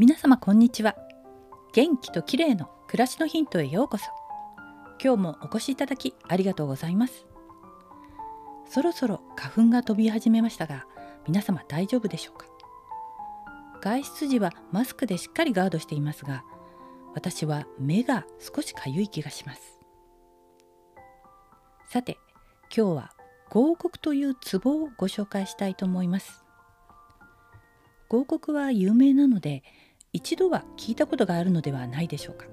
皆様こんにちは。元気と綺麗の暮らしのヒントへようこそ。今日もお越しいただきありがとうございます。そろそろ花粉が飛び始めましたが皆様大丈夫でしょうか？外出時はマスクでしっかりガードしていますが私は目が少しかゆい気がします。さて今日は合谷というツボをご紹介したいと思います。合谷は有名なので一度は聞いたことがあるのではないでしょうか。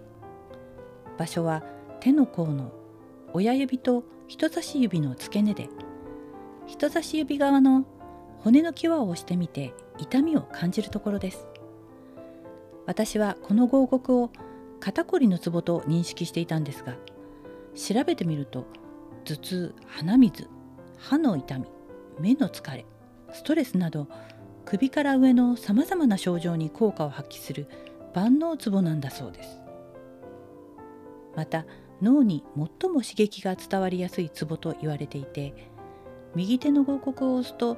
場所は手の甲の親指と人差し指の付け根で人差し指側の骨の際を押してみて痛みを感じるところです。私はこの合谷を肩こりのツボと認識していたんですが調べてみると頭痛鼻水歯の痛み目の疲れストレスなど首から上のさまざまな症状に効果を発揮する万能ツボなんだそうですまた脳に最も刺激が伝わりやすいツボと言われていて右手の合谷を押すと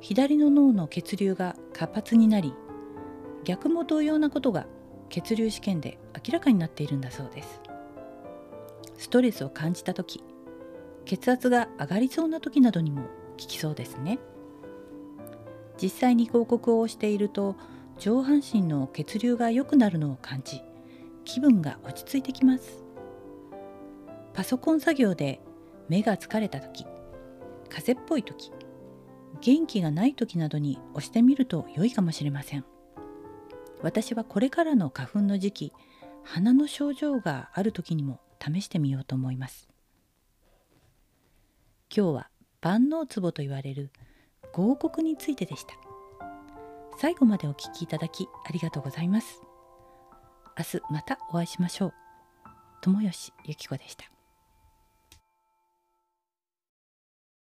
左の脳の血流が活発になり逆も同様なことが血流試験で明らかになっているんだそうですストレスを感じた時血圧が上がりそうな時などにも効きそうですね。実際に広告をしていると上半身の血流が良くなるのを感じ気分が落ち着いてきます。パソコン作業で目が疲れた時風邪っぽい時元気がない時などに押してみると良いかもしれません。私はこれからの花粉の時期鼻の症状がある時にも試してみようと思います。今日は万能ツボと言われる広告についてでした。最後までお聴きいただきありがとうございます。明日またお会いしましょう。友吉ゆき子でした。